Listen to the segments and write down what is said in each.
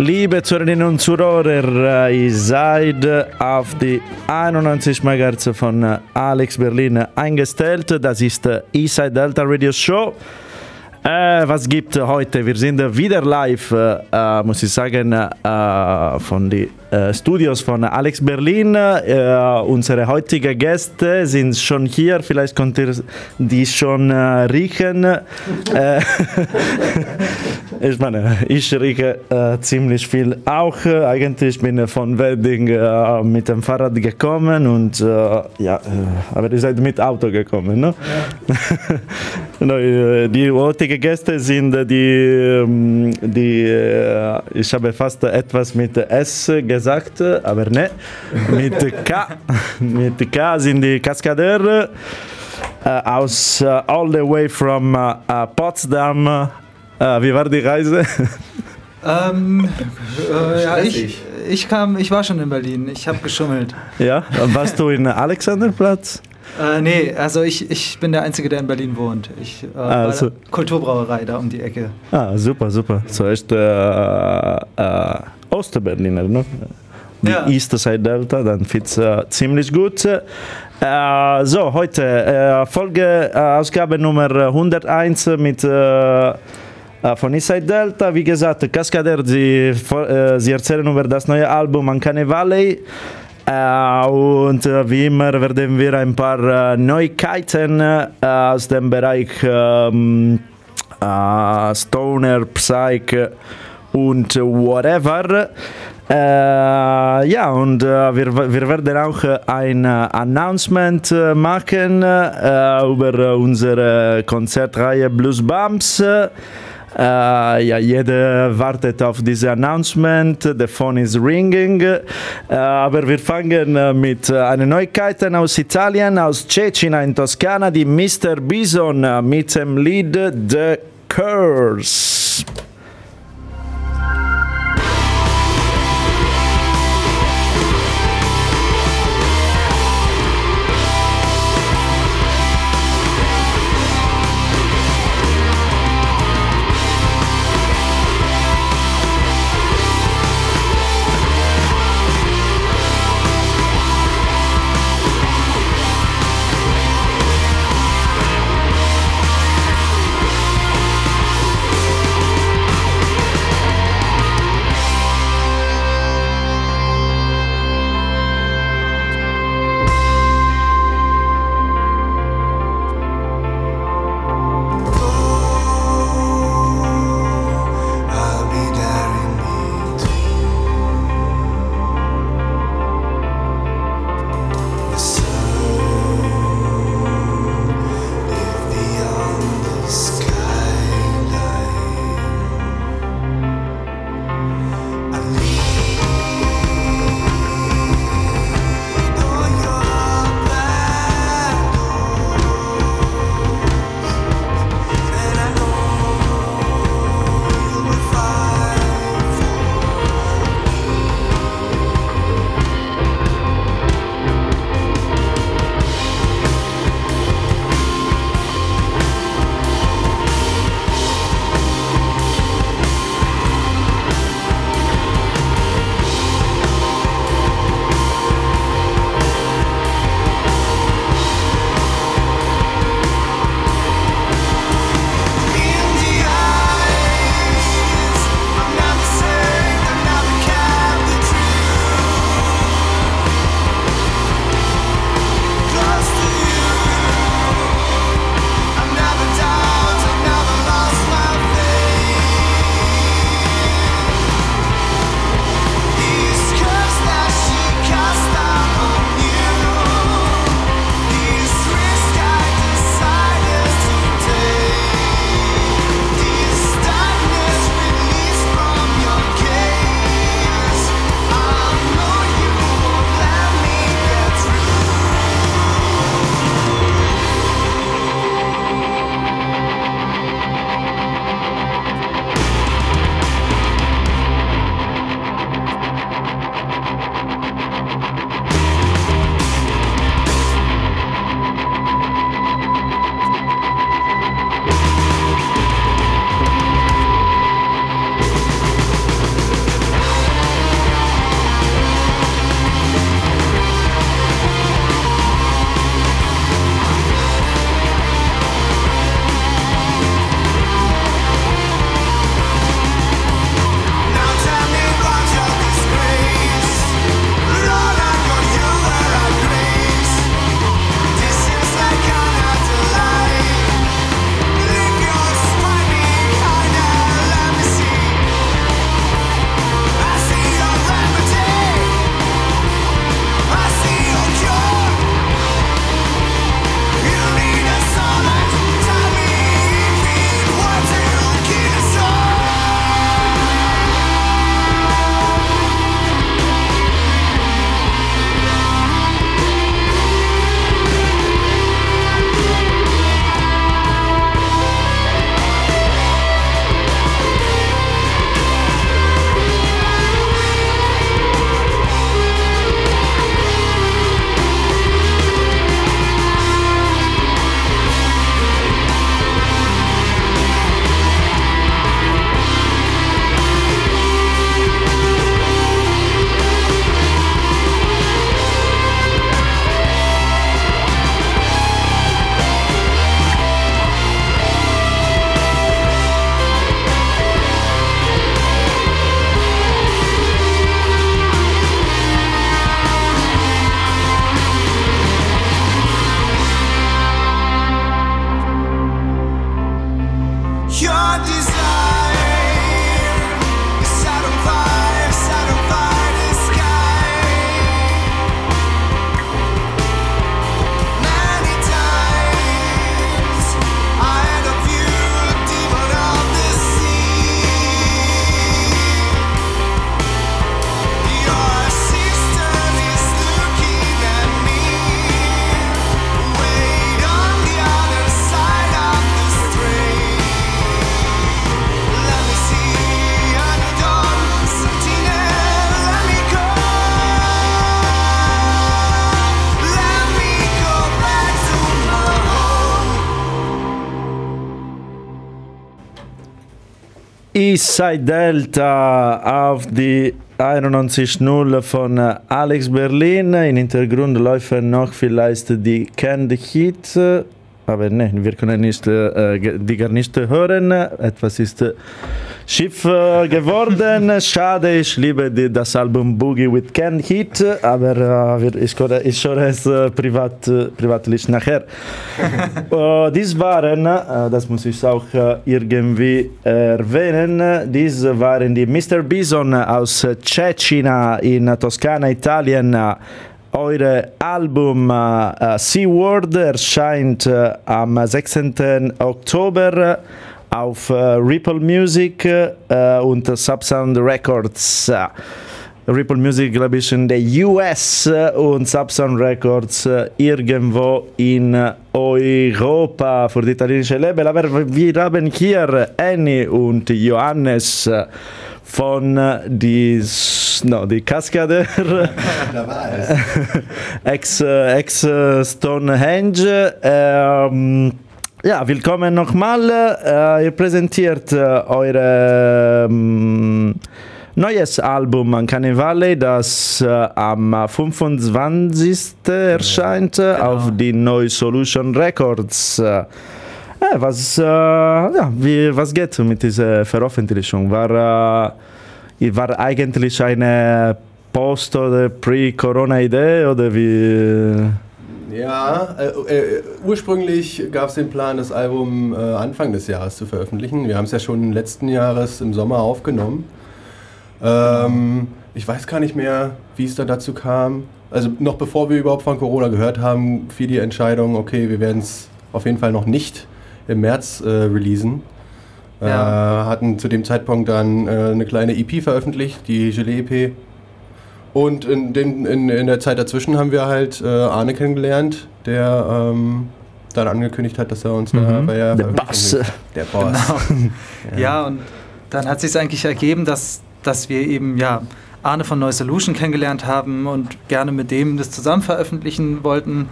Liebe Zuhörerinnen und Zuhörer, ihr seid auf die 91 MHz von Alex Berlin eingestellt. Das ist die Eastside Delta Radio Show. Äh, was gibt heute? Wir sind wieder live, äh, muss ich sagen, äh, von den äh, Studios von Alex Berlin. Äh, unsere heutigen Gäste sind schon hier, vielleicht könnt ihr die schon äh, riechen. ich meine, ich rieche ziemlich viel auch. eigentlich bin ich von Wedding mit dem Fahrrad gekommen und ja, aber ihr seid mit Auto gekommen, ne? Ja. die heutigen Gäste sind die, ähm, die ich habe fast etwas mit S gesagt, aber ne, mit K. mit K sind die Kaskadeure uh, aus uh, all the way from uh, Potsdam. wie war die Reise? Ähm, äh, ja, ich, ich, kam, ich war schon in Berlin. Ich habe geschummelt. Ja, warst du in Alexanderplatz? Äh, nee, also ich, ich bin der Einzige, der in Berlin wohnt. Ich äh, ah, so. Kulturbrauerei da um die Ecke. Ah, super, super. So ist äh, äh, Osterberliner, ne? Die ja. East Side Delta, dann fit's äh, ziemlich gut. Äh, so, heute äh, Folge, äh, Ausgabe Nummer 101 mit äh, von Eastside Delta. Wie gesagt, Cascader, sie, sie erzählen über das neue Album Ancane Valley. Und wie immer werden wir ein paar Neuigkeiten aus dem Bereich um, Stoner, Psych und whatever. Ja, und wir, wir werden auch ein Announcement machen über unsere Konzertreihe Blues Bumps. Äh, ja, jeder wartet auf dieses Announcement. Der Phone is ringing. Äh, aber wir fangen äh, mit äh, einer Neuigkeit aus Italien, aus Cecina in Toskana, die Mr. Bison äh, mit dem Lied The Curse. Eastside Delta auf die 91.0 von Alex Berlin. Im Hintergrund laufen noch vielleicht die Candy Hit. Aber ne, wir können nicht, äh, die gar nicht hören. Etwas ist schief äh, geworden. Schade, ich liebe die, das Album Boogie with Ken Hit, aber äh, ich, ich höre es äh, privat, äh, privatlich nachher. dies waren, das muss ich auch irgendwie erwähnen, dies waren die Mr. Bison aus Cecina in Toskana, Italien. Eure Album äh, Seaward erscheint am 16. Oktober auf äh, Ripple Music äh, und Subsound Records. Ripple Music, glaube ich, in der US und Subsound Records irgendwo in Europa für die italienische Label. Aber wir haben hier Annie und Johannes von die, no, die Cascadeur ex, ex Stonehenge. Ähm, ja, willkommen nochmal. Äh, ihr präsentiert äh, euer ähm, neues Album an Carnevale, das äh, am 25. erscheint genau. auf die Neu Solution Records. Äh, was, äh, ja, wie, was geht mit dieser Veröffentlichung? War, äh, war eigentlich eine Post- oder Pre-Corona-Idee oder wie? Ja, äh, äh, ursprünglich gab es den Plan, das Album äh, Anfang des Jahres zu veröffentlichen. Wir haben es ja schon letzten Jahres im Sommer aufgenommen. Ähm, ich weiß gar nicht mehr, wie es da dazu kam. Also noch bevor wir überhaupt von Corona gehört haben, fiel die Entscheidung, okay, wir werden es auf jeden Fall noch nicht im März äh, releasen. Ja. Äh, hatten zu dem Zeitpunkt dann äh, eine kleine EP veröffentlicht, die Gelee-EP und in, den, in, in der Zeit dazwischen haben wir halt äh, Arne kennengelernt, der ähm, dann angekündigt hat, dass er uns mhm. da bei der, der Boss. Der Boss. Genau. ja. ja. und dann hat sich eigentlich ergeben, dass, dass wir eben ja Arne von Neu Solution kennengelernt haben und gerne mit dem das zusammen veröffentlichen wollten,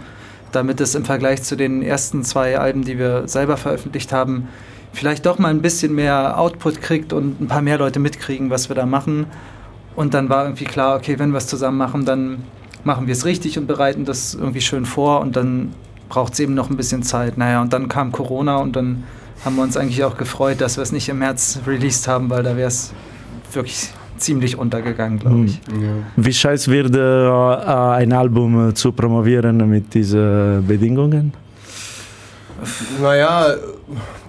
damit es im Vergleich zu den ersten zwei Alben, die wir selber veröffentlicht haben, vielleicht doch mal ein bisschen mehr Output kriegt und ein paar mehr Leute mitkriegen, was wir da machen. Und dann war irgendwie klar, okay, wenn wir es zusammen machen, dann machen wir es richtig und bereiten das irgendwie schön vor und dann braucht es eben noch ein bisschen Zeit. Naja, und dann kam Corona und dann haben wir uns eigentlich auch gefreut, dass wir es nicht im März released haben, weil da wäre es wirklich ziemlich untergegangen, glaube ich. Hm. Ja. Wie scheiße wird äh, ein Album äh, zu promovieren mit diesen Bedingungen? Naja,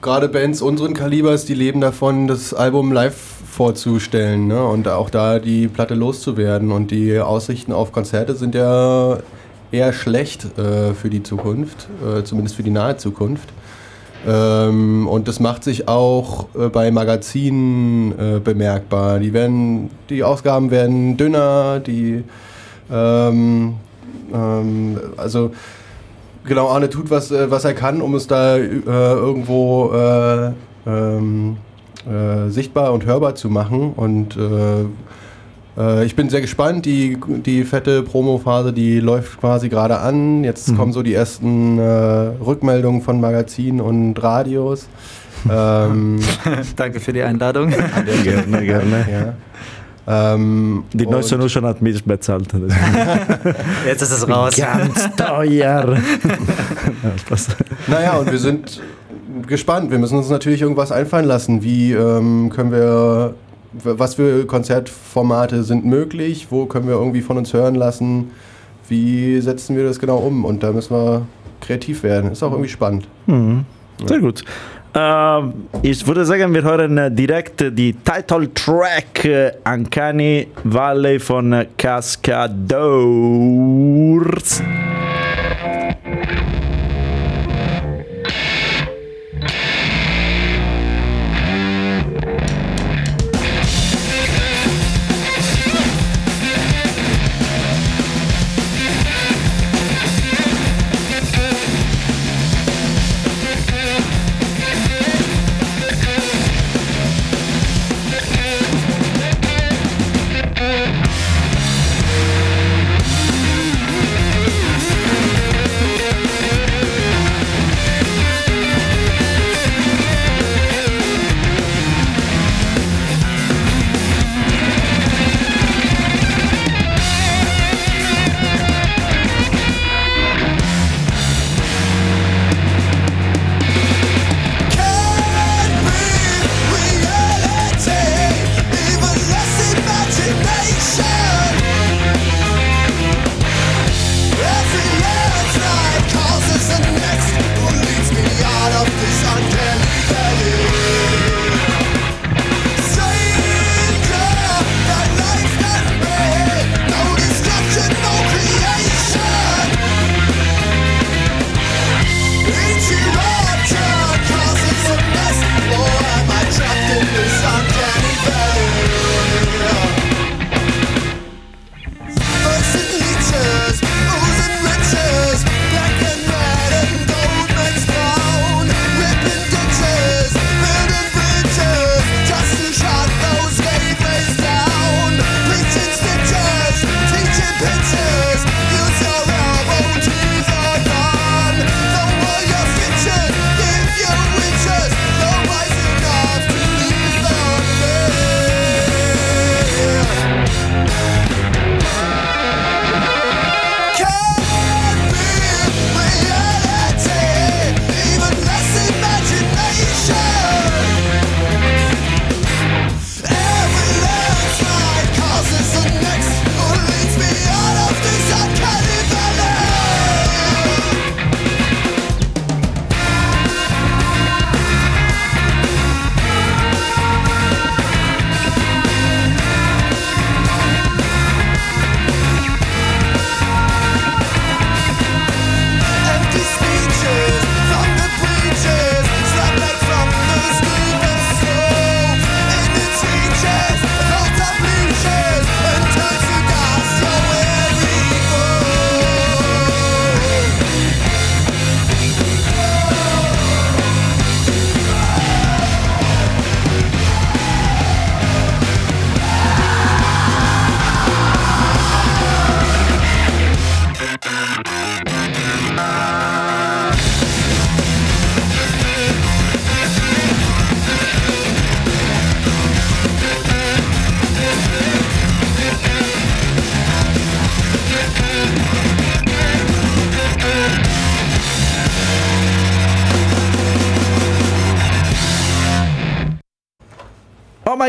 gerade Bands unseren Kalibers, die leben davon, das Album live vorzustellen ne? und auch da die Platte loszuwerden. Und die Aussichten auf Konzerte sind ja eher schlecht äh, für die Zukunft, äh, zumindest für die nahe Zukunft. Ähm, und das macht sich auch äh, bei Magazinen äh, bemerkbar. Die, werden, die Ausgaben werden dünner, die ähm, ähm, also genau, Arne tut was, äh, was er kann, um es da äh, irgendwo ähm, äh, sichtbar und hörbar zu machen. Und äh, äh, ich bin sehr gespannt. Die, die fette Promo-Phase, die läuft quasi gerade an. Jetzt mhm. kommen so die ersten äh, Rückmeldungen von Magazinen und Radios. ähm, Danke für die Einladung. gerne, gerne. Ja. Ähm, die neue Solution hat mich bezahlt. Jetzt ist es raus. Ganz teuer. naja, und wir sind gespannt. Wir müssen uns natürlich irgendwas einfallen lassen. Wie ähm, können wir, was für Konzertformate sind möglich? Wo können wir irgendwie von uns hören lassen? Wie setzen wir das genau um? Und da müssen wir kreativ werden. Ist auch irgendwie spannend. Mhm. Sehr gut. Uh, ich würde sagen, wir hören äh, direkt die Title Track uh, Uncanny Valley von Cascadors.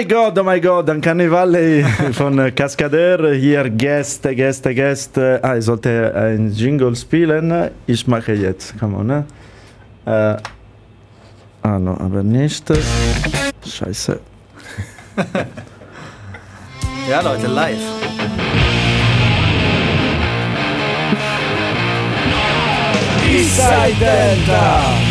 My God, oh my God, Uncanny Valley von Cascadeur. Hier Gäste, Gäste, Gäste. Ah, ich sollte ein Jingle spielen. Ich mache jetzt. Come on, ne? Äh, ah, no, aber nicht. Scheiße. ja, Leute, live. Eastside Delta.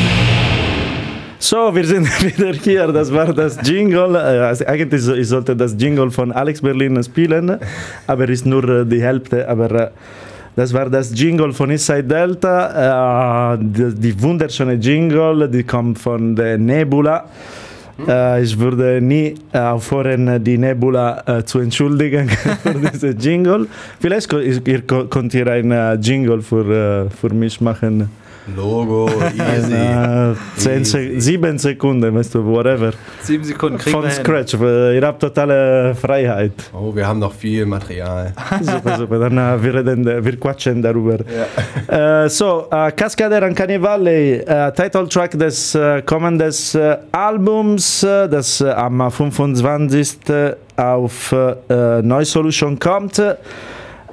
So, wir sind wieder hier. Das war das Jingle. Also eigentlich ich sollte das Jingle von Alex Berlin spielen, aber ist nur die Hälfte. Aber das war das Jingle von Inside Delta. Die, wunderschöne Jingle, die kommt von der Nebula. Äh, ich würde nie aufhören, die Nebula äh, zu entschuldigen für diese Jingle. Vielleicht ihr könnt ihr ein Jingle für, für mich machen. Logo, easy. Äh, zehn Se sieben Sekunden, weißt du, whatever. Sieben Sekunden kriegen Von Scratch, ihr habt totale Freiheit. Oh, wir haben noch viel Material. super, super, dann uh, wir, reden, wir quatschen darüber. Ja. Uh, so, uh, Cascader Uncanny Valley, uh, Title Track des uh, kommenden Albums, das am 25. auf Neue Solution kommt.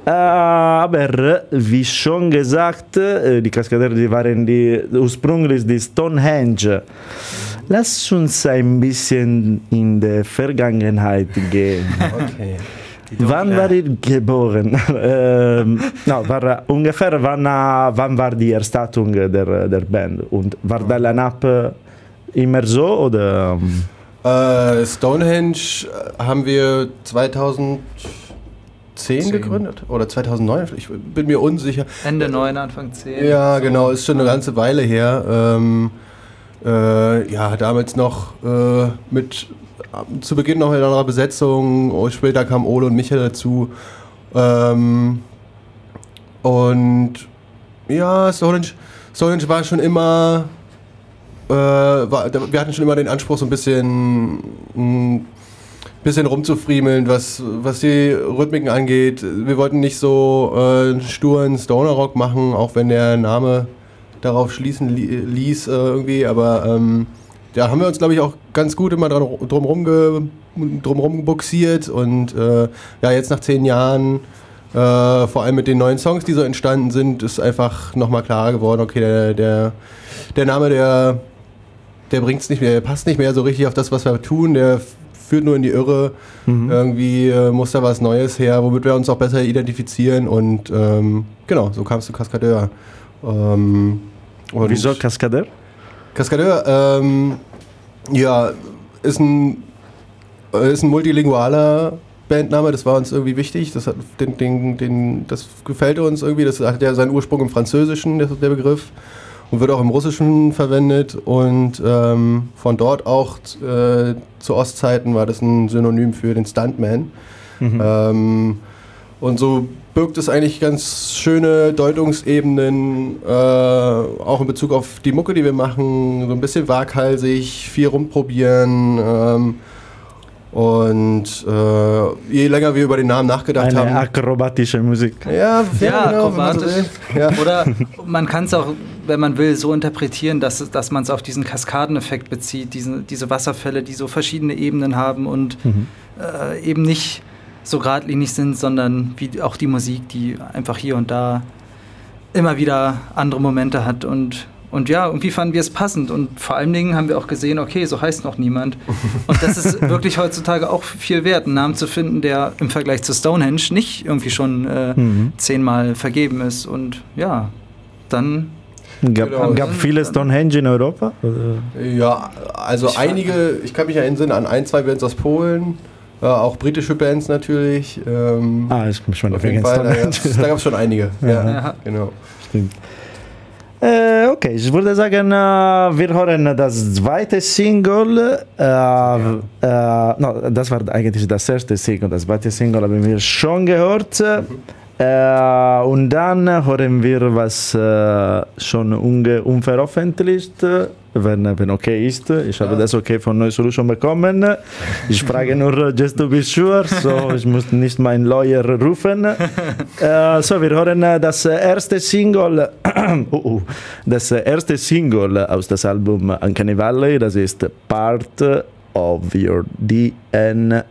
Äh, aber wie schon gesagt, äh, die Kaskader die waren die, ursprünglich die Stonehenge. Lass uns ein bisschen in die Vergangenheit gehen. Okay. Wann war ihr geboren? ähm, no, war, ungefähr wann, wann war die Erstattung der, der Band? Und war der Line-Up immer so? Oder? Äh, Stonehenge haben wir 2000 2010 gegründet oder 2009, ich bin mir unsicher. Ende 9, Anfang 10. Ja, so. genau, ist schon eine ganze Weile her. Ähm, äh, ja, damals noch äh, mit zu Beginn noch in einer Besetzung, später kam Ole und Michael dazu. Ähm, und ja, Stonehenge, Stonehenge war schon immer, äh, war, wir hatten schon immer den Anspruch, so ein bisschen mh, bisschen rumzufriemeln, was, was die Rhythmiken angeht. Wir wollten nicht so äh, sturen Stoner-Rock machen, auch wenn der Name darauf schließen li ließ äh, irgendwie, aber ähm, da haben wir uns, glaube ich, auch ganz gut immer dran, drumherum, ge, drumherum buxiert und äh, ja, jetzt nach zehn Jahren, äh, vor allem mit den neuen Songs, die so entstanden sind, ist einfach nochmal klar geworden, okay, der, der, der Name, der, der es nicht mehr, der passt nicht mehr so richtig auf das, was wir tun, der führt nur in die Irre. Mhm. Irgendwie äh, muss da was Neues her, womit wir uns auch besser identifizieren. Und ähm, genau, so kam es zu Cascadeur. Ähm, Wieso Cascadeur? Cascadeur, ähm, ja, ist ein, äh, ist ein multilingualer Bandname, das war uns irgendwie wichtig. Das, hat den, den, den, das gefällt uns irgendwie. Das hat ja seinen Ursprung im Französischen, der, der Begriff und wird auch im Russischen verwendet und ähm, von dort auch äh, zu Ostzeiten war das ein Synonym für den Stuntman. Mhm. Ähm, und so birgt es eigentlich ganz schöne Deutungsebenen, äh, auch in Bezug auf die Mucke, die wir machen, so ein bisschen waghalsig, viel rumprobieren. Ähm, und äh, je länger wir über den Namen nachgedacht Eine haben. akrobatische Musik. Ja, ja, ja genau, akrobatisch. So ja. Oder man kann es auch, wenn man will, so interpretieren, dass, dass man es auf diesen Kaskadeneffekt bezieht, diesen, diese Wasserfälle, die so verschiedene Ebenen haben und mhm. äh, eben nicht so geradlinig sind, sondern wie auch die Musik, die einfach hier und da immer wieder andere Momente hat und und ja, irgendwie fanden wir es passend. Und vor allen Dingen haben wir auch gesehen, okay, so heißt noch niemand. Und das ist wirklich heutzutage auch viel wert, einen Namen zu finden, der im Vergleich zu Stonehenge nicht irgendwie schon äh, mhm. zehnmal vergeben ist. Und ja, dann. Gab, genau. gab viele Stonehenge in Europa? Ja, also ich einige, ich kann mich erinnern an ein, zwei Bands aus Polen. Äh, auch britische Bands natürlich. Ähm, ah, ich bin schon auf jeden Fall. Da, da gab es schon einige. Ja, ja, genau. Stimmt. Äh, okay, ich würde sagen, wir hören das zweite Single. Äh, ja. Äh, no, das war eigentlich das erste Single. Das zweite Single haben wir schon gehört. Mhm. Äh, und dann hören wir, was äh, schon unge unveröffentlicht, äh, wenn, wenn okay ist. Ich habe ja. das okay von Neue Solution bekommen. Ich frage nur, äh, just to be sure, so ich muss nicht meinen Lawyer rufen. Äh, so, wir hören äh, das erste Single, uh, uh, das erste Single aus dem Album Uncanny Valley, das ist Part of Your DNA.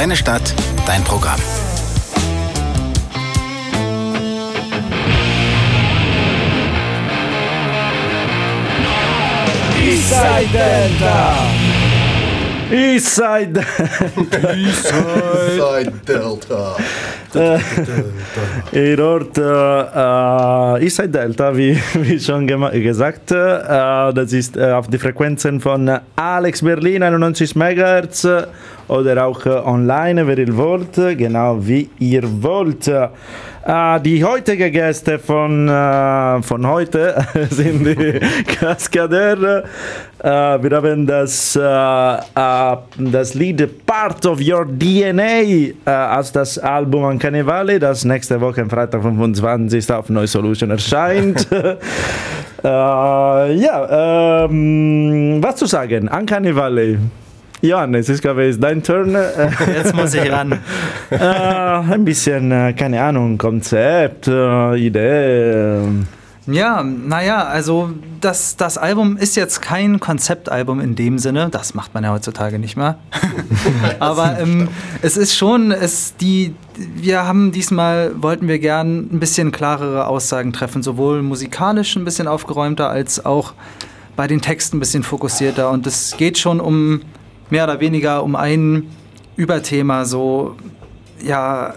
Deine Stadt, dein Programm. Eastside Delta! Eastside Eastside Delta! Error äh, ist ein äh, äh, Delta, wie, wie schon gesagt. Äh, das ist äh, auf die Frequenzen von Alex Berlin 91 MHz äh, oder auch online, wer ihr wollt, genau wie ihr wollt. die heutigen Gäste von, von heute sind die Kaskader. Äh, wir haben das, äh, äh, das Lied Part of Your DNA aus das Album Uncanny Valley, das nächste Woche am Freitag 25. auf Neu Solution erscheint. ja, ähm, was zu sagen? Uncanny Valley. Johannes, ich glaube, es ist dein Turn. Jetzt muss ich ran. ein bisschen, keine Ahnung, Konzept, Idee. Ja, naja, also das, das Album ist jetzt kein Konzeptalbum in dem Sinne, das macht man ja heutzutage nicht mehr. Aber ähm, es ist schon, es, die, wir haben diesmal, wollten wir gern ein bisschen klarere Aussagen treffen, sowohl musikalisch ein bisschen aufgeräumter als auch bei den Texten ein bisschen fokussierter. Und es geht schon um mehr oder weniger um ein Überthema, so ja,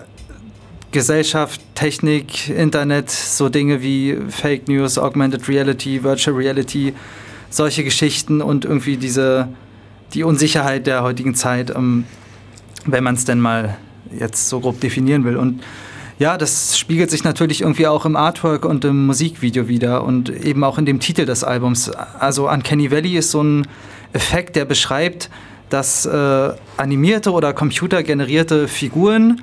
Gesellschaft, Technik, Internet, so Dinge wie Fake News, Augmented Reality, Virtual Reality, solche Geschichten und irgendwie diese die Unsicherheit der heutigen Zeit, ähm, wenn man es denn mal jetzt so grob definieren will. Und ja, das spiegelt sich natürlich irgendwie auch im Artwork und im Musikvideo wieder und eben auch in dem Titel des Albums. Also Uncanny Valley ist so ein Effekt, der beschreibt, dass äh, animierte oder computergenerierte Figuren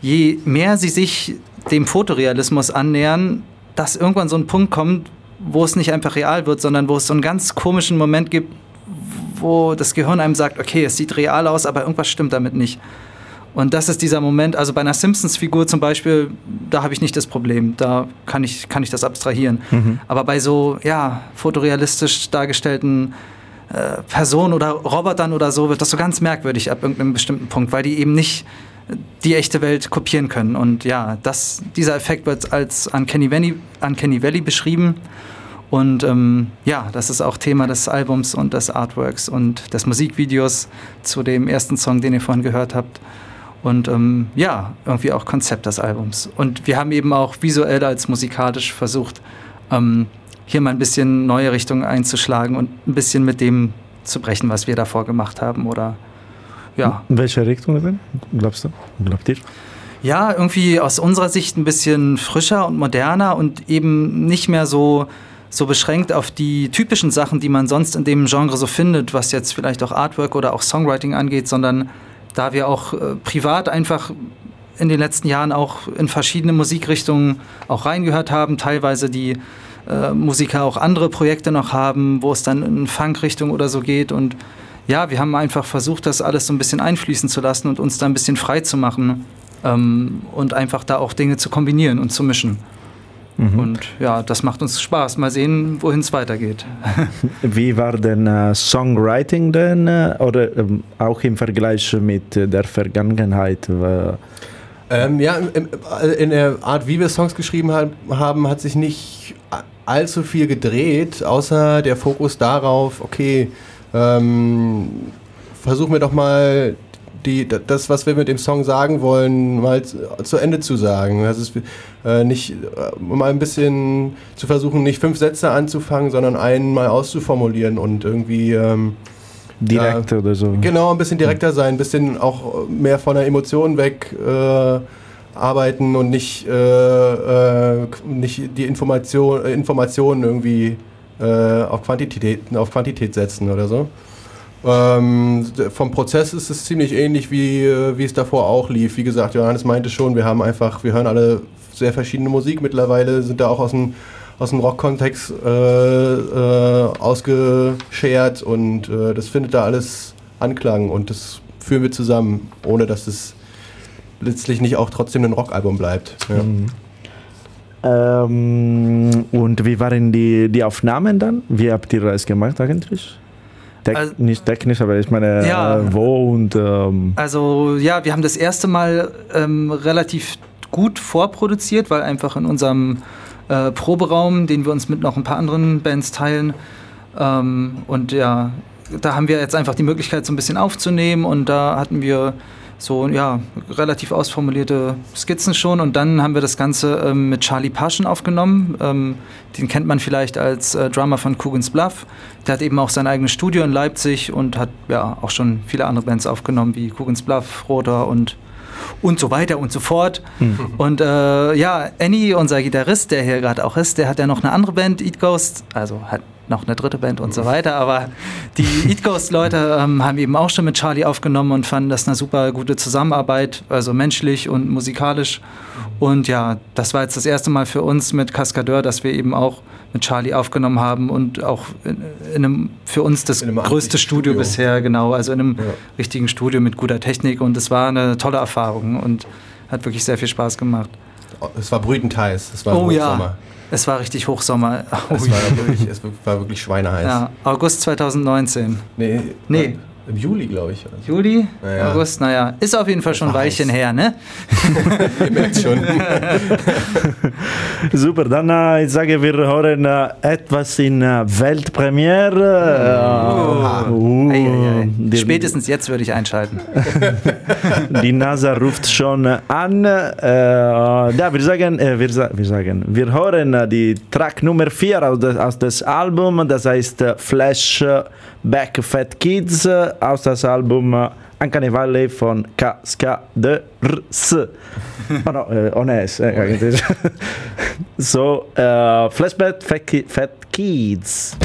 je mehr sie sich dem Fotorealismus annähern, dass irgendwann so ein Punkt kommt, wo es nicht einfach real wird, sondern wo es so einen ganz komischen Moment gibt, wo das Gehirn einem sagt, okay, es sieht real aus, aber irgendwas stimmt damit nicht. Und das ist dieser Moment, also bei einer Simpsons-Figur zum Beispiel, da habe ich nicht das Problem, da kann ich, kann ich das abstrahieren. Aber bei so, ja, fotorealistisch dargestellten äh, Personen oder Robotern oder so wird das so ganz merkwürdig ab irgendeinem bestimmten Punkt, weil die eben nicht die echte Welt kopieren können. Und ja, das, dieser Effekt wird als Uncanny Valley, Uncanny Valley beschrieben. Und ähm, ja, das ist auch Thema des Albums und des Artworks und des Musikvideos zu dem ersten Song, den ihr vorhin gehört habt. Und ähm, ja, irgendwie auch Konzept des Albums. Und wir haben eben auch visuell als musikalisch versucht, ähm, hier mal ein bisschen neue Richtungen einzuschlagen und ein bisschen mit dem zu brechen, was wir davor gemacht haben. Oder ja. In welche Richtung denn? Glaubst du? Glaubt ihr? Ja, irgendwie aus unserer Sicht ein bisschen frischer und moderner und eben nicht mehr so, so beschränkt auf die typischen Sachen, die man sonst in dem Genre so findet, was jetzt vielleicht auch Artwork oder auch Songwriting angeht, sondern da wir auch äh, privat einfach in den letzten Jahren auch in verschiedene Musikrichtungen auch reingehört haben, teilweise die äh, Musiker auch andere Projekte noch haben, wo es dann in Funk-Richtung oder so geht und ja, wir haben einfach versucht, das alles so ein bisschen einfließen zu lassen und uns da ein bisschen frei zu machen ähm, und einfach da auch Dinge zu kombinieren und zu mischen. Und ja, das macht uns Spaß. Mal sehen, wohin es weitergeht. Wie war denn äh, Songwriting denn äh, oder ähm, auch im Vergleich mit äh, der Vergangenheit? Äh, Ähm, ja, im- im- in der Art, wie wir Songs geschrieben haben, hat sich nicht allzu viel gedreht, außer der Fokus darauf, okay, ähm, versuchen wir doch mal die, das, was wir mit dem Song sagen wollen, mal zu, Ende zu sagen. Das ist äh, nicht äh, mal ein bisschen zu versuchen, nicht fünf Sätze anzufangen, sondern einen mal auszuformulieren und irgendwie ähm, direkt oder so? Genau, ein bisschen direkter sein, ein bisschen auch mehr von der Emotion weg äh, arbeiten und nicht, äh, äh, nicht die Information, Informationen irgendwie äh, auf, Quantität, auf Quantität setzen oder so. Ähm, vom Prozess ist es ziemlich ähnlich wie, äh, wie es davor auch lief. Wie gesagt, Johannes meinte schon, wir haben einfach, wir hören alle sehr verschiedene Musik mittlerweile, sind da auch aus dem, aus dem Rock-Kontext äh, äh, ausgeschert und äh, das findet da alles Anklang und das führen wir zusammen, ohne dass es letztlich nicht auch trotzdem ein Rockalbum bleibt. Ja. Mhm. Ähm, und wie waren die, die Aufnahmen dann? Wie habt ihr das gemacht eigentlich? Tek Also- nicht technisch, aber ich meine, Ja. äh, wo und ähm, Also ja, wir haben das erste Mal ähm, relativ gut vorproduziert, weil einfach in unserem äh, Proberaum, den wir uns mit noch ein paar anderen Bands teilen, ähm, und ja, da haben wir jetzt einfach die Möglichkeit, so ein bisschen aufzunehmen und da hatten wir so ja, relativ ausformulierte Skizzen schon. Und dann haben wir das Ganze ähm, mit Charlie Paschen aufgenommen. Ähm, den kennt man vielleicht als äh, Drummer von Coogan's Bluff. Der hat eben auch sein eigenes Studio in Leipzig und hat ja auch schon viele andere Bands aufgenommen, wie Coogan's Bluff, Rotor und und so weiter und so fort. Und äh, ja, Annie, unser Gitarrist, der hier gerade auch ist, der hat ja noch eine andere Band, Eat Ghost, also hat noch eine dritte Band und so weiter. Aber die Eat Ghost-Leute ähm, haben eben auch schon mit Charlie aufgenommen und fanden das eine super gute Zusammenarbeit, also menschlich und musikalisch. Und ja, das war jetzt das erste Mal für uns mit Cascadeur, dass wir eben auch mit Charlie aufgenommen haben und auch in, in einem, für uns das größte Studio, Studio. bisher, genau, also in einem Ja. richtigen Studio mit guter Technik und es war eine tolle Erfahrung und hat wirklich sehr viel Spaß gemacht. Es war brütend heiß. Es war Oh ja, Hochsommer. es war richtig Hochsommer. Oh, Es war wirklich, es war wirklich schweineheiß. ja, August 2019. Nee, Nee. Im Juli, glaube ich. Juli, Naja. August, naja, ist auf jeden Fall schon ein Weilchen her, ne? Ihr merkt schon. Super, dann äh, ich sage, wir hören äh, etwas in äh, Weltpremiere. Äh, uh, Ei, ei, ei. Spätestens jetzt würde ich einschalten. die NASA ruft schon an. Äh, ja, wir sagen, äh, wir, sa wir sagen, wir hören äh, die Track Nummer 4 aus, des, aus des Album, das heißt äh, Flash äh, Back Fat Kids äh, aus das Album Uncanny Valley von Cascadeurs. oh no, äh, ohne S. Äh, eigentlich. so, äh, Flashback Fat, Ki Fat Kids.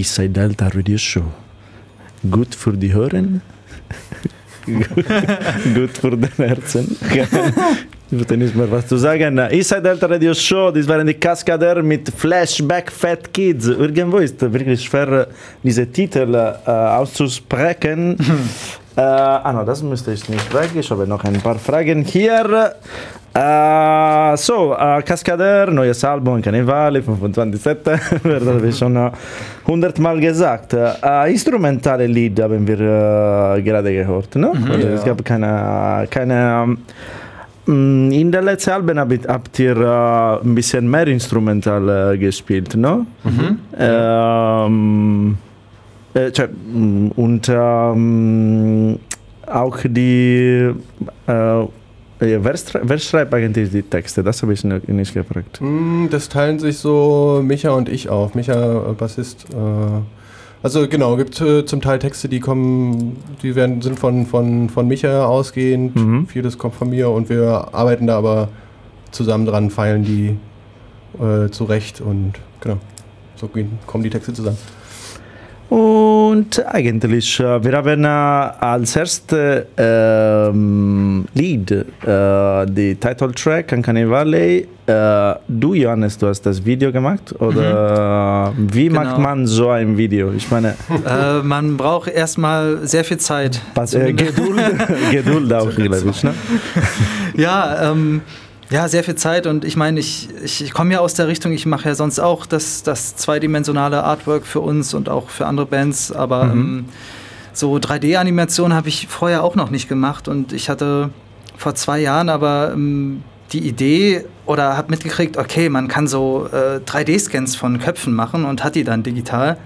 Ich sei Delta Radio Show. Gut für die Hören. Gut für den Herzen. Ich würde nicht mehr was zu sagen. Sei Delta Radio Show. Das waren die Kaskader mit Flashback Fat Kids. Irgendwo ist wirklich schwer, diese Titel äh, auszusprechen. äh, ah, no, das müsste ich nicht weg. Ich habe noch ein paar Fragen hier. Äh, so, äh, Kaskader, neues Album, Carnevale, 25 September, das habe ich schon äh, 100 Mal gesagt. Äh, instrumentale Lied haben wir gerade gehört. Ne? Also, Es gab keine, keine ähm, in der letzten Alben habt, habt ihr ein bisschen mehr instrumental gespielt, ne? Ähm, äh, mh, und ähm, auch die äh, wer, wer schreibt eigentlich die Texte? Das habe ich nicht gefragt. Mm, Das teilen sich so Micha und ich auf. Micha, äh, Bassist. Äh, also genau, gibt äh, zum Teil Texte, die kommen, die werden, sind von, von, von Micha ausgehend. Mhm. Vieles kommt von mir und wir arbeiten da aber zusammen dran, feilen die äh, zurecht und genau, so gehen, kommen die Texte zusammen. Und eigentlich, äh, wir haben äh, als erste ähm, Lied äh, die Titeltrack an Carnivale. Äh, du, Johannes, du hast das Video gemacht? Oder äh, wie Genau. macht man so ein Video? Ich meine, Äh, man braucht erstmal sehr viel Zeit. was, äh, Geduld, Geduld auch, glaube ich. Ne? Ja, ähm, ja, sehr viel Zeit und ich meine, ich, ich, ich komme ja aus der Richtung, ich mache ja sonst auch das, das zweidimensionale Artwork für uns und auch für andere Bands, aber ähm, so 3D-Animation habe ich vorher auch noch nicht gemacht und ich hatte vor zwei Jahren aber ähm, die Idee oder habe mitgekriegt, okay, man kann so äh, 3D-Scans von Köpfen machen und hat die dann digital.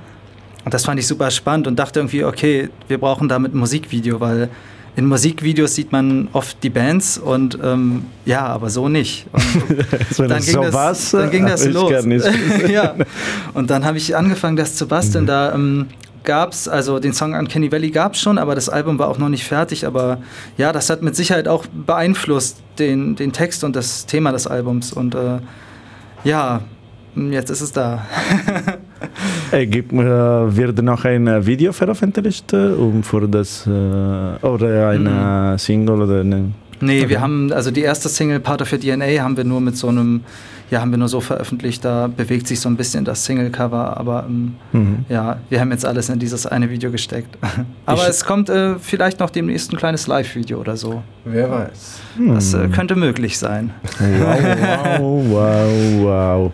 Und das fand ich super spannend und dachte irgendwie, okay, wir brauchen damit ein Musikvideo, weil in Musikvideos sieht man oft die Bands und ähm, ja, aber so nicht. Wenn dann ging, so das, was, dann ging das los. ja. Und dann habe ich angefangen, das zu basteln. Da ähm, gab es, also den Song an Kenny Valley gab es schon, aber das Album war auch noch nicht fertig. Aber ja, das hat mit Sicherheit auch beeinflusst den, den Text und das Thema des Albums. Und äh, ja, jetzt ist es da. Äh, gibt, äh, wird noch ein äh, Video veröffentlicht äh, um für das äh, oder eine Single oder eine Nee, Okay. wir haben, also die erste Single Part of Your DNA haben wir nur mit so einem, ja, haben wir nur so veröffentlicht, da bewegt sich so ein bisschen das Single-Cover, aber ähm, Mhm. ja, wir haben jetzt alles in dieses eine Video gesteckt. aber Ich- es kommt äh, vielleicht noch demnächst ein kleines Live-Video oder so. Wer weiß. Das äh, könnte möglich sein. Wow, wow, wow.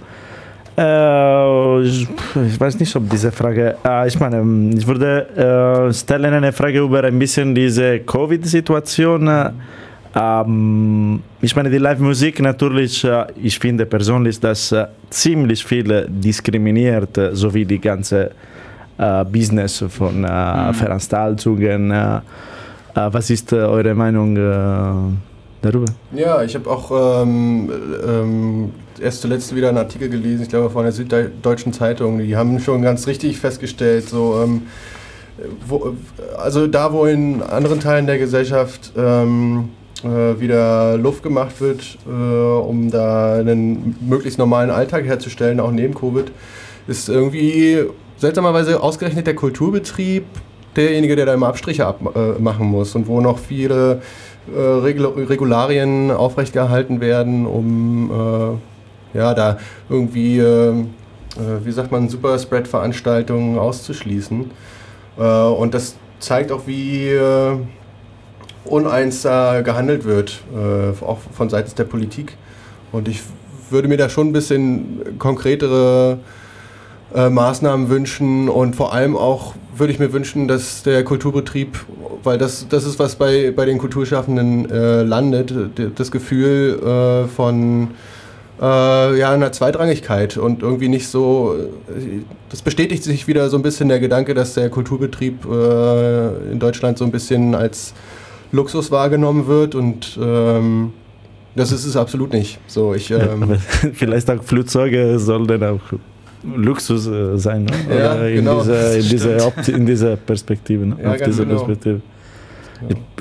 Äh, ich, ich weiß nicht, ob diese Frage. Äh, ich meine, ich würde äh, stellen eine Frage über ein bisschen diese Covid-Situation. Äh, ähm, ich meine, die Live-Musik natürlich, ich finde persönlich, dass ziemlich viele diskriminiert, sowie die ganze Business von äh, Veranstaltungen. Was ist eure Meinung darüber? Ja, ich habe auch ähm, ähm, erst zuletzt wieder einen Artikel gelesen, ich glaube von der Süddeutschen Zeitung. Die haben schon ganz richtig festgestellt, so ähm, wo, also da, wo in anderen Teilen der Gesellschaft ähm, äh, wieder Luft gemacht wird, äh, um da einen möglichst normalen Alltag herzustellen, auch neben Covid, ist irgendwie seltsamerweise ausgerechnet der Kulturbetrieb derjenige, der da immer Abstriche ab, äh, machen muss und wo noch viele Regularien aufrechtgehalten werden, um äh, ja, da irgendwie, äh, äh, wie sagt man, Superspread-Veranstaltungen auszuschließen. Äh, und das zeigt auch, wie äh, uneins da gehandelt wird, äh, auch von seitens der Politik. Und ich würde mir da schon ein bisschen konkretere äh, Maßnahmen wünschen und vor allem auch würde ich mir wünschen, dass der Kulturbetrieb, weil das, das ist, was bei, bei den Kulturschaffenden äh, landet, das Gefühl äh, von äh, ja, einer Zweitrangigkeit und irgendwie nicht so, äh, das bestätigt sich wieder so ein bisschen der Gedanke, dass der Kulturbetrieb in Deutschland so ein bisschen als Luxus wahrgenommen wird und ähm, das ist es absolut nicht. So, ich, ähm, Aber vielleicht auch Flugzeuge sollen auch Luxus äh, sein, ne? Ja, Oder in, genau. dieser, in, dieser in dieser Perspektive. Ne? Ja, Auf ganz diese genau. Perspektive.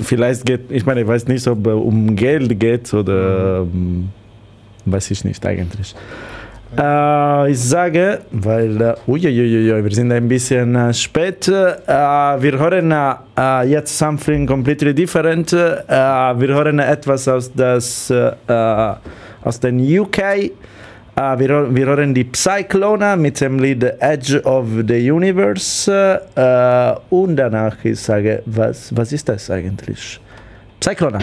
Vielleicht geht, ich meine, ich weiß nicht, ob äh, um Geld geht oder ähm, weiß ich nicht eigentlich. Äh, ich sage, weil äh, uiuiuiui, wir sind ein bisschen äh, spät. Wir hören jetzt something completely different. Wir hören etwas aus, das, aus den UK. Äh, wir, wir hören die Psyclona mit dem Lied Edge of the Universe. Äh, und danach ich sage, was, was ist das eigentlich? Psyclona.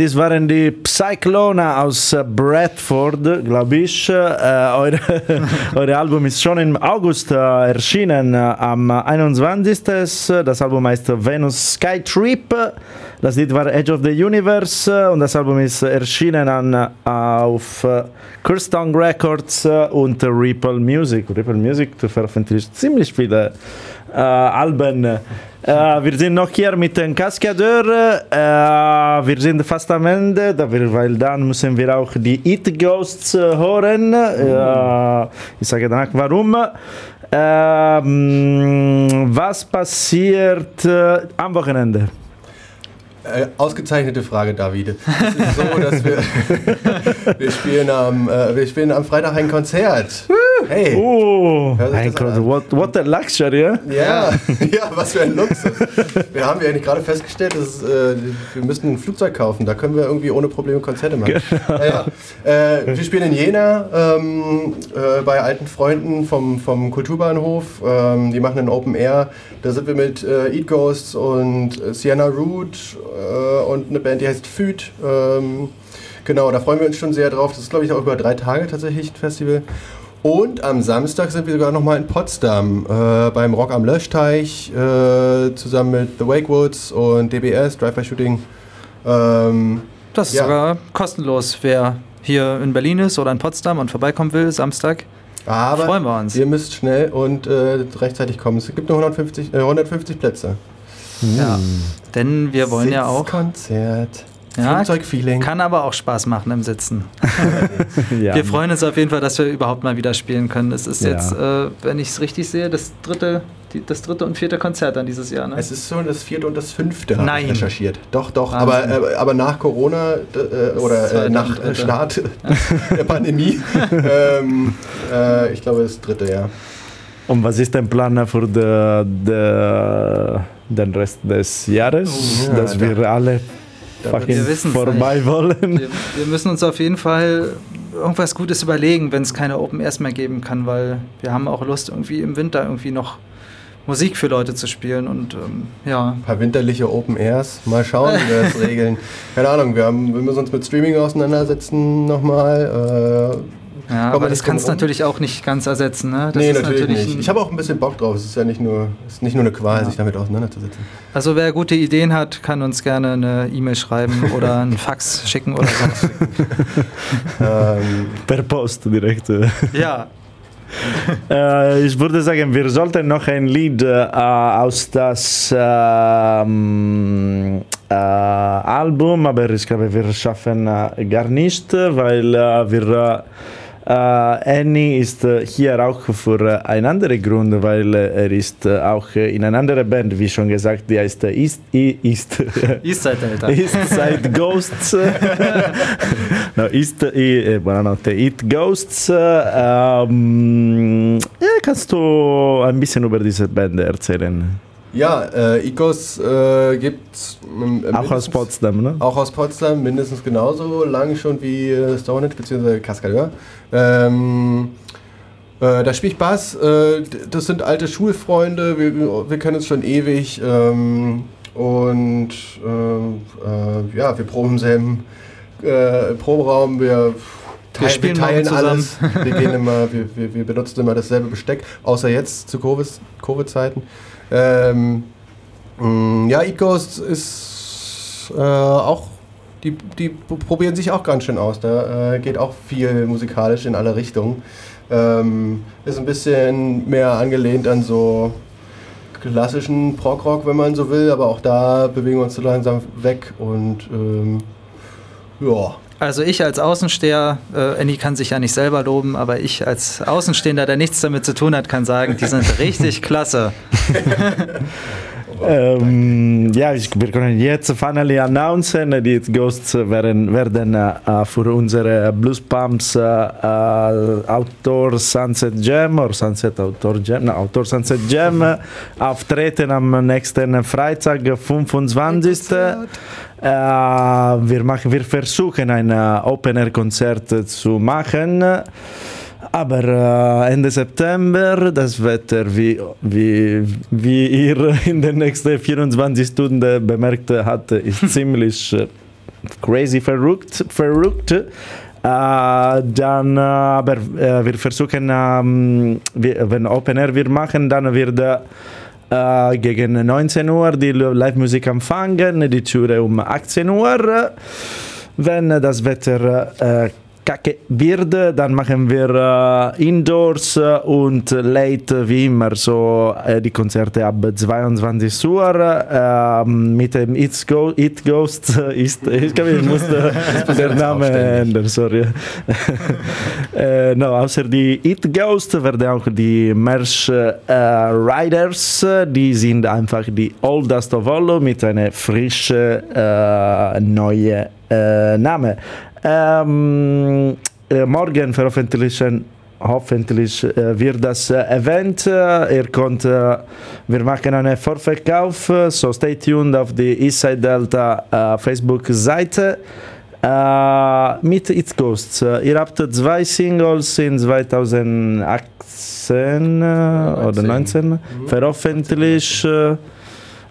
Dies waren die Psyclona aus äh, Bradford, glaube ich. Äh, eure, eure Album ist schon im August äh, erschienen, äh, am 21. Das Album heißt Venus Sky Trip. Das Lied war Edge of the Universe und das Album ist erschienen an, äh, auf äh, Kirstone Records äh, und Ripple Music. Ripple Music veröffentlicht ziemlich viele Alben. Äh, wir sind noch hier mit den Cascadeur. Äh, wir sind fast am Ende, weil dann müssen wir auch die It Ghosts äh, hören. Äh, ich sage danach warum. Ähm, was passiert äh, am Wochenende? Äh, ausgezeichnete Frage, David. Es ist so, dass wir, wir, spielen am, äh, wir spielen am Freitag ein Konzert. Hey! Oh, an? what, what a luxury, ja? Ja, ja, was für ein Luxus. Wir haben ja nicht gerade festgestellt, dass, äh, wir müssen ein Flugzeug kaufen. Da können wir irgendwie ohne Probleme Konzerte machen. Naja, äh, wir spielen in Jena ähm, äh, bei alten Freunden vom, vom Kulturbahnhof. Ähm, die machen ein Open Air. Da sind wir mit äh, Eat Ghosts und äh, Sienna Root äh, und eine Band, die heißt Füd. Ähm, genau, da freuen wir uns schon sehr drauf. Das ist, glaube ich, auch über drei Tage tatsächlich ein Festival. Und am Samstag sind wir sogar nochmal in Potsdam äh, beim Rock am Löschteich äh, zusammen mit The Wakewoods und DBS, Drive-By-Shooting. Ähm, Das ist Ja. sogar kostenlos. Wer hier in Berlin ist oder in Potsdam und vorbeikommen will, Samstag, aber freuen wir uns. ihr müsst schnell und äh, rechtzeitig kommen. Es gibt nur 150, äh, 150 Plätze. Ja. Denn wir wollen ja auch. Konzert. Ja, Flugzeugfeeling. Kann aber auch Spaß machen im Sitzen. ja. Wir freuen uns auf jeden Fall, dass wir überhaupt mal wieder spielen können. Es ist Ja. jetzt, äh, wenn ich es richtig sehe, das dritte, die, das dritte und vierte Konzert dann dieses Jahr. Ne? Es ist so das vierte und das fünfte, habe Nein. ich recherchiert. Doch, doch. Aber, äh, aber nach Corona äh, oder äh, nach dritte. Start der Pandemie, ähm, äh, ich glaube das dritte, ja. Und was ist dein Plan für de, de, den Rest des Jahres? Oh, ja, dass da- wir alle da- fucking Wir vorbei wollen? wir, wir müssen uns auf jeden Fall irgendwas Gutes überlegen, wenn es keine Open Airs mehr geben kann, weil wir haben auch Lust, irgendwie im Winter irgendwie noch Musik für Leute zu spielen und ähm, ja. Ein paar winterliche Open Airs. Mal schauen, wie wir das regeln. Keine Ahnung, wir, haben, wir müssen uns mit Streaming auseinandersetzen nochmal. Äh, Ja, aber das kannst du natürlich auch nicht ganz ersetzen. Ne? Das nee, ist natürlich, nicht. Ich habe auch ein bisschen Bock drauf. Es ist ja nicht nur, es ist nicht nur eine Qual, Ja. sich damit auseinanderzusetzen. Also wer gute Ideen hat, kann uns gerne eine E-Mail schreiben oder einen Fax schicken oder so. ähm, Per Post direkt. ja, Äh, ich würde sagen, wir sollten noch ein Lied äh, aus das ähm, äh, Album, aber ich glaube, wir schaffen äh, gar nicht, weil äh, wir äh, Annie ist hier auch für einen anderen Grund, weil er ist auch in einer anderen Band, wie schon gesagt, die heißt East, East, Delta. East Side Ghosts. no, East, eh, buonanotte, It Ghosts. Ähm, ja, kannst du ein bisschen über diese Band erzählen? ja, äh, Icos äh, gibt es Auch aus Potsdam, ne? Auch aus Potsdam, mindestens genauso lang schon wie äh, Stonehenge bzw. Cascadeur. Ähm, äh, da spiele ich Bass. Äh, das sind alte Schulfreunde. Wir, wir kennen uns schon ewig. Ähm, und ähm, äh, ja, wir proben im selben äh, Proberaum. Wir, teil- spielen wir teilen alles. Wir, gehen immer, wir, wir, wir benutzen immer dasselbe Besteck, außer jetzt zu Covid- Covid-Zeiten. Ähm, mh, ja, Eat Ghost ist äh, auch, die, die probieren sich auch ganz schön aus. Da äh, geht auch viel musikalisch in alle Richtungen. Ähm, ist ein bisschen mehr angelehnt an so klassischen Prog-Rock, wenn man so will, aber auch da bewegen wir uns so langsam weg und ähm, ja. Also ich als Außensteher, äh, Annie kann sich ja nicht selber loben, aber ich als Außenstehender, der nichts damit zu tun hat, kann sagen, die sind richtig klasse. Ähm, ja, ich, wir können jetzt finally announcen, die Ghosts werden, werden äh, für unsere Blues Pumps äh, äh, Outdoor Sunset Jam oder Sunset Outdoor Jam, no, Outdoor Sunset Jam äh, auftreten am nächsten Freitag, 25. Äh, wir, machen, wir versuchen ein äh, Open-Air-Konzert zu machen. Aber äh, Ende September, das Wetter, wie, wie, wie ihr in den nächsten 24 Stunden bemerkt habt, ist ziemlich äh, crazy verrückt. verrückt. Äh, dann, äh, aber äh, wir versuchen, ähm, wir, wenn Open Air wir machen, dann wird gegen 19 Uhr die Live-Musik anfangen, die Türe um 18 Uhr. Wenn das Wetter kacke wird, dann machen wir äh, Indoors äh, und Late wie immer, so äh, die Konzerte ab 22 Uhr äh, mit dem It, Go It Ghost. äh, Ist, ich glaube, ich musste der Name ändern, sorry. äh, no, außer die It Ghost werden auch die Merch äh, Riders, äh, die sind einfach die Oldest of All mit einer frischen äh, neuen äh, Name. Ähm, äh, morgen veröffentlichen hoffentlich äh, wird das äh, Event. Äh, ihr könnt, wir machen einen Vorverkauf, so stay tuned auf die Eastside Delta Facebook-Seite. Mit It's Ghosts. Ihr habt zwei Singles in 2018 äh, oder 19 veröffentlicht.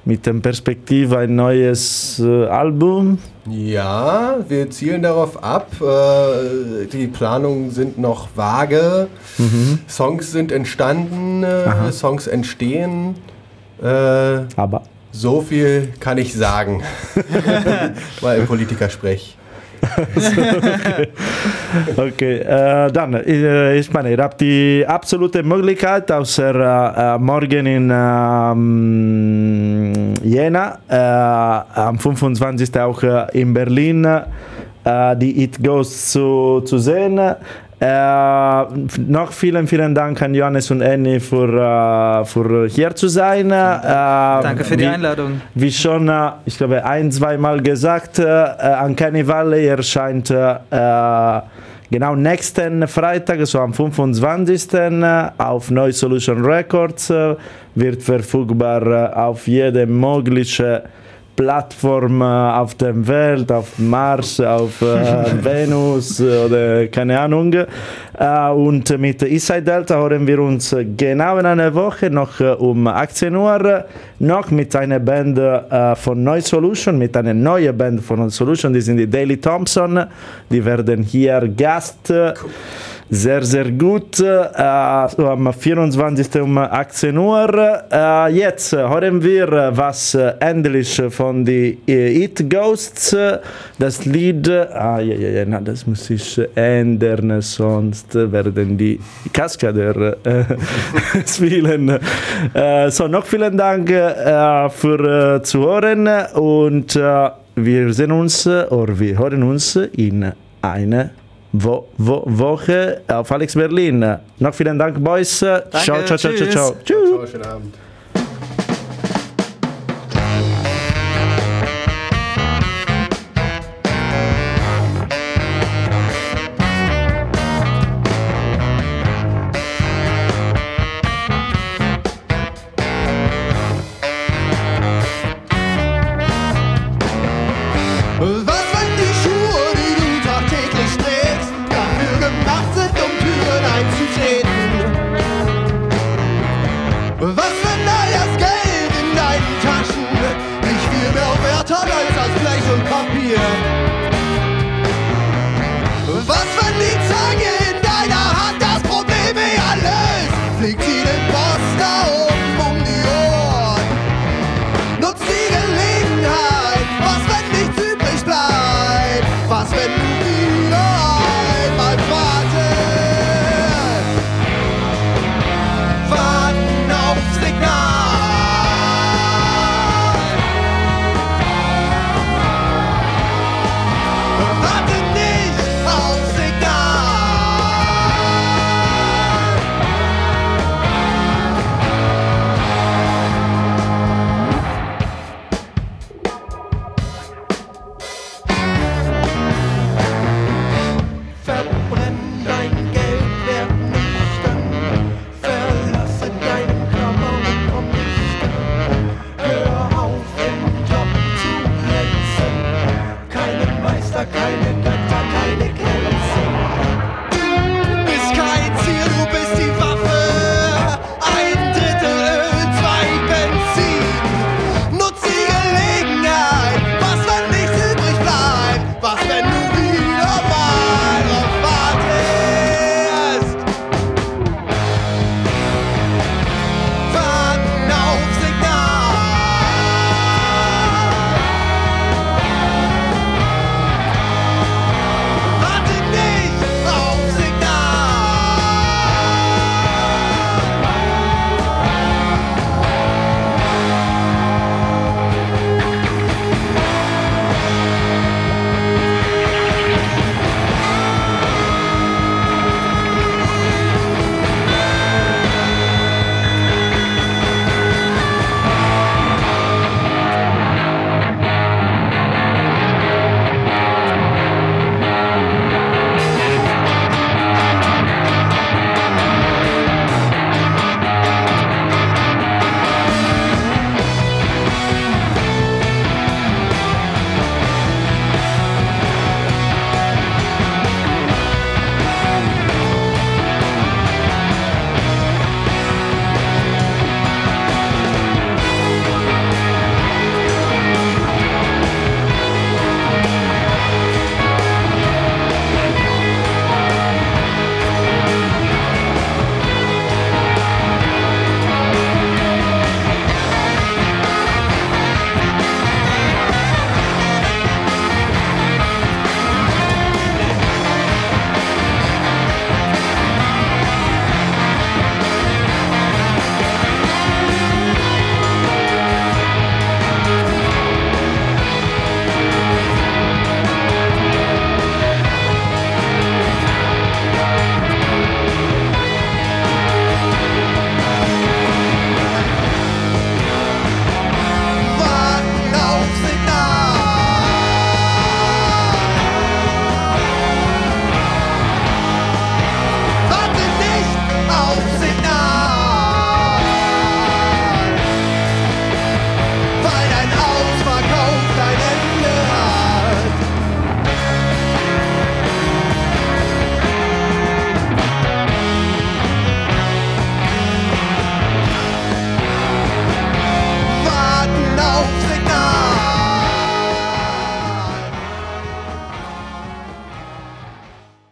Äh, mit dem Perspektive ein neues äh, Album. Ja, wir zielen darauf ab. Äh, die Planungen sind noch vage. Songs sind entstanden, äh, Songs entstehen. Äh, Aber so viel kann ich sagen. Mal im Politikersprech. Okay, äh, dann, äh, ich meine, ihr habt die absolute Möglichkeit, außer äh, morgen in ähm, Jena, äh, am 25. auch äh, in Berlin, äh, die It Goes zu, zu sehen. Äh, noch vielen, vielen Dank an Johannes und Annie für, äh, für hier zu sein. Äh, Danke für die wie- Einladung. wie schon, äh, ich glaube, ein, zweimal gesagt, äh, an Carnivale erscheint äh, genau nächsten Freitag, so am 25. äh, auf Neu Solution Records, äh, wird verfügbar äh, auf jede mögliche Plattform äh, auf der Welt, auf Mars, auf äh, Venus äh, oder keine Ahnung. Und mit Eastside Delta hören wir uns genau in einer Woche, noch um 18 Uhr, noch mit einer Band von Neu Solution, mit einer neuen Band von Neu Solution, die sind die Daily Thompson. Die werden hier Gast. äh, Sehr, sehr gut. Äh, am 24. um 18 Uhr. Äh, jetzt hören wir, was endlich von die äh, It Ghosts, das Lied, ah, ja, ja, ja, na, das muss ich ändern, sonst werden die Kaskader spielen. So, noch vielen Dank für zu hören und wir sehen uns oder wir hören uns in einer Wo Wo Woche auf Alex Berlin. Noch vielen Dank, Boys. Ciao, ciao, ciao, ciao, tschüss. ciao. Tschüss. Ciao, schönen Abend.